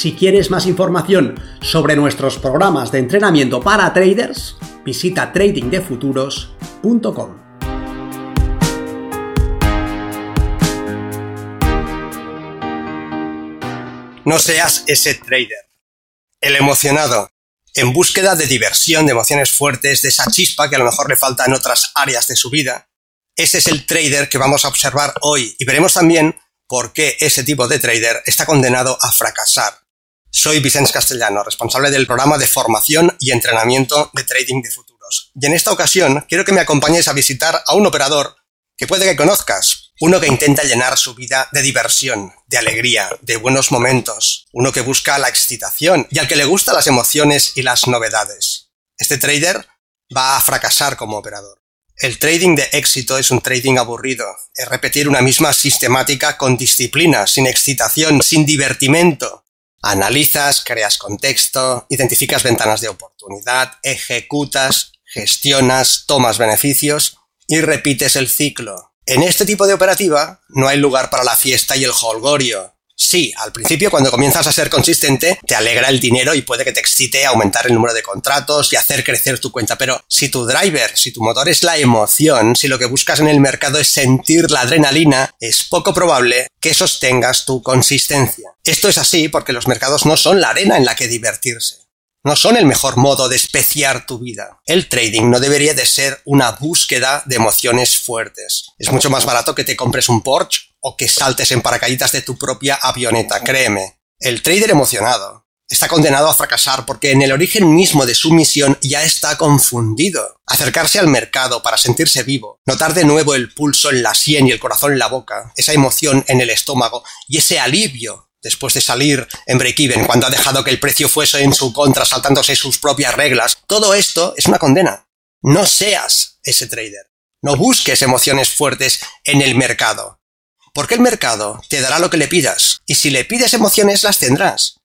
Si quieres más información sobre nuestros programas de entrenamiento para traders, visita tradingdefuturos.com. No seas ese trader, el emocionado, en búsqueda de diversión, de emociones fuertes, de esa chispa que a lo mejor le falta en otras áreas de su vida. Ese es el trader que vamos a observar hoy y veremos también por qué ese tipo de trader está condenado a fracasar. Soy Vicente Castellano, responsable del programa de formación y entrenamiento de trading de futuros. Y en esta ocasión quiero que me acompañes a visitar a un operador que puede que conozcas, uno que intenta llenar su vida de diversión, de alegría, de buenos momentos, uno que busca la excitación y al que le gustan las emociones y las novedades. Este trader va a fracasar como operador. El trading de éxito es un trading aburrido, es repetir una misma sistemática con disciplina, sin excitación, sin divertimento. Analizas, creas contexto, identificas ventanas de oportunidad, ejecutas, gestionas, tomas beneficios y repites el ciclo. En este tipo de operativa no hay lugar para la fiesta y el holgorio. Sí, al principio cuando comienzas a ser consistente te alegra el dinero y puede que te excite aumentar el número de contratos y hacer crecer tu cuenta, pero si tu driver, si tu motor es la emoción, si lo que buscas en el mercado es sentir la adrenalina, es poco probable que sostengas tu consistencia. Esto es así porque los mercados no son la arena en la que divertirse no son el mejor modo de especiar tu vida. El trading no debería de ser una búsqueda de emociones fuertes. Es mucho más barato que te compres un Porsche o que saltes en paracaídas de tu propia avioneta, créeme. El trader emocionado está condenado a fracasar porque en el origen mismo de su misión ya está confundido. Acercarse al mercado para sentirse vivo, notar de nuevo el pulso en la sien y el corazón en la boca, esa emoción en el estómago y ese alivio después de salir en break-even cuando ha dejado que el precio fuese en su contra saltándose sus propias reglas, todo esto es una condena. No seas ese trader. No busques emociones fuertes en el mercado. Porque el mercado te dará lo que le pidas, y si le pides emociones las tendrás.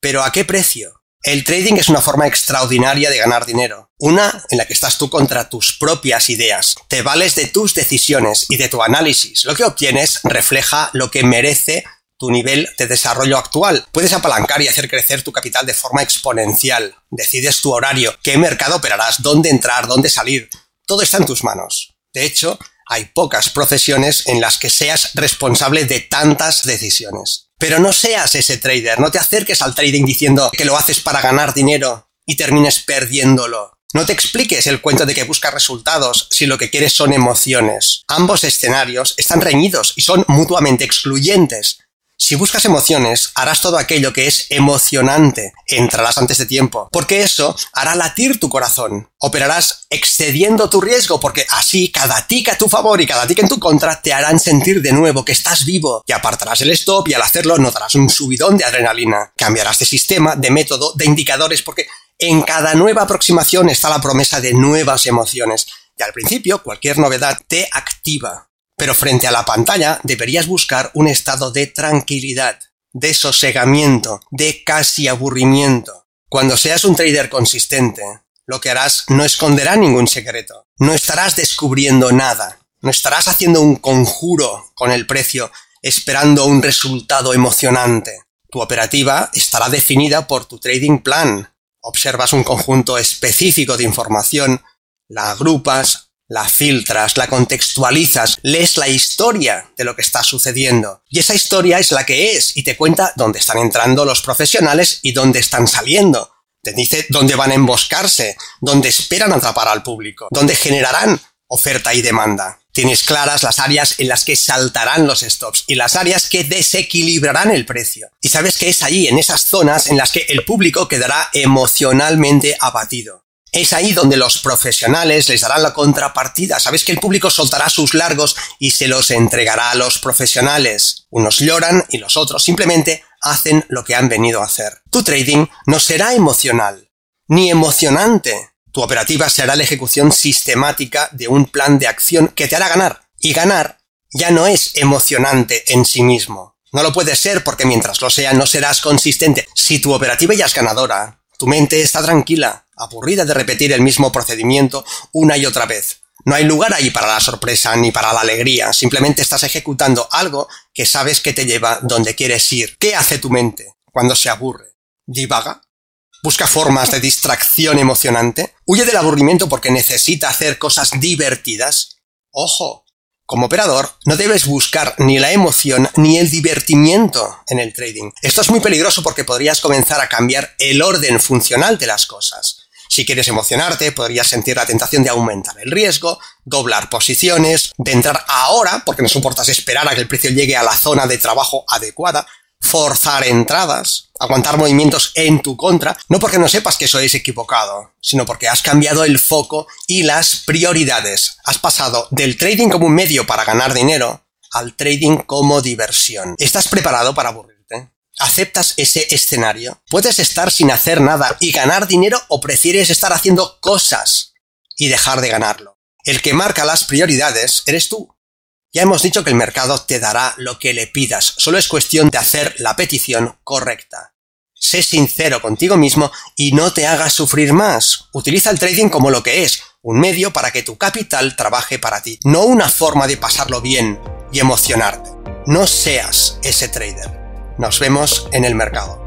Pero ¿a qué precio? El trading es una forma extraordinaria de ganar dinero, una en la que estás tú contra tus propias ideas, te vales de tus decisiones y de tu análisis, lo que obtienes refleja lo que merece tu nivel de desarrollo actual. Puedes apalancar y hacer crecer tu capital de forma exponencial. Decides tu horario, qué mercado operarás, dónde entrar, dónde salir. Todo está en tus manos. De hecho, hay pocas profesiones en las que seas responsable de tantas decisiones. Pero no seas ese trader, no te acerques al trading diciendo que lo haces para ganar dinero y termines perdiéndolo. No te expliques el cuento de que buscas resultados si lo que quieres son emociones. Ambos escenarios están reñidos y son mutuamente excluyentes. Si buscas emociones, harás todo aquello que es emocionante. Entrarás antes de tiempo, porque eso hará latir tu corazón. Operarás excediendo tu riesgo, porque así cada tic a tu favor y cada tic en tu contra te harán sentir de nuevo que estás vivo. Y apartarás el stop y al hacerlo notarás un subidón de adrenalina. Cambiarás de sistema, de método, de indicadores, porque en cada nueva aproximación está la promesa de nuevas emociones. Y al principio, cualquier novedad te activa. Pero frente a la pantalla deberías buscar un estado de tranquilidad, de sosegamiento, de casi aburrimiento. Cuando seas un trader consistente, lo que harás no esconderá ningún secreto. No estarás descubriendo nada. No estarás haciendo un conjuro con el precio esperando un resultado emocionante. Tu operativa estará definida por tu trading plan. Observas un conjunto específico de información, la agrupas, la filtras, la contextualizas, lees la historia de lo que está sucediendo. Y esa historia es la que es y te cuenta dónde están entrando los profesionales y dónde están saliendo. Te dice dónde van a emboscarse, dónde esperan atrapar al público, dónde generarán oferta y demanda. Tienes claras las áreas en las que saltarán los stops y las áreas que desequilibrarán el precio. Y sabes que es allí, en esas zonas, en las que el público quedará emocionalmente abatido. Es ahí donde los profesionales les darán la contrapartida. Sabes que el público soltará sus largos y se los entregará a los profesionales. Unos lloran y los otros simplemente hacen lo que han venido a hacer. Tu trading no será emocional, ni emocionante. Tu operativa será la ejecución sistemática de un plan de acción que te hará ganar. Y ganar ya no es emocionante en sí mismo. No lo puede ser porque mientras lo sea no serás consistente. Si tu operativa ya es ganadora, tu mente está tranquila, aburrida de repetir el mismo procedimiento una y otra vez. No hay lugar ahí para la sorpresa ni para la alegría, simplemente estás ejecutando algo que sabes que te lleva donde quieres ir. ¿Qué hace tu mente cuando se aburre? ¿Divaga? ¿Busca formas de distracción emocionante? ¿Huye del aburrimiento porque necesita hacer cosas divertidas? Ojo, como operador, no debes buscar ni la emoción ni el divertimiento en el trading. Esto es muy peligroso porque podrías comenzar a cambiar el orden funcional de las cosas. Si quieres emocionarte, podrías sentir la tentación de aumentar el riesgo, doblar posiciones, de entrar ahora, porque no soportas esperar a que el precio llegue a la zona de trabajo adecuada, forzar entradas, aguantar movimientos en tu contra, no porque no sepas que eso es equivocado, sino porque has cambiado el foco y las prioridades. Has pasado del trading como un medio para ganar dinero al trading como diversión. ¿Estás preparado para aburrir? ¿Aceptas ese escenario? ¿Puedes estar sin hacer nada y ganar dinero o prefieres estar haciendo cosas y dejar de ganarlo? El que marca las prioridades eres tú. Ya hemos dicho que el mercado te dará lo que le pidas, solo es cuestión de hacer la petición correcta. Sé sincero contigo mismo y no te hagas sufrir más. Utiliza el trading como lo que es, un medio para que tu capital trabaje para ti, no una forma de pasarlo bien y emocionarte. No seas ese trader. Nos vemos en el mercado.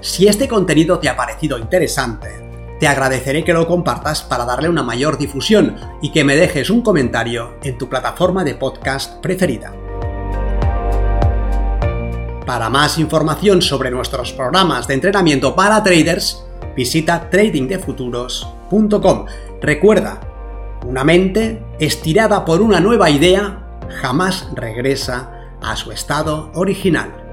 Si este contenido te ha parecido interesante, te agradeceré que lo compartas para darle una mayor difusión y que me dejes un comentario en tu plataforma de podcast preferida. Para más información sobre nuestros programas de entrenamiento para traders, visita tradingdefuturos.com. Recuerda, una mente estirada por una nueva idea jamás regresa a su estado original.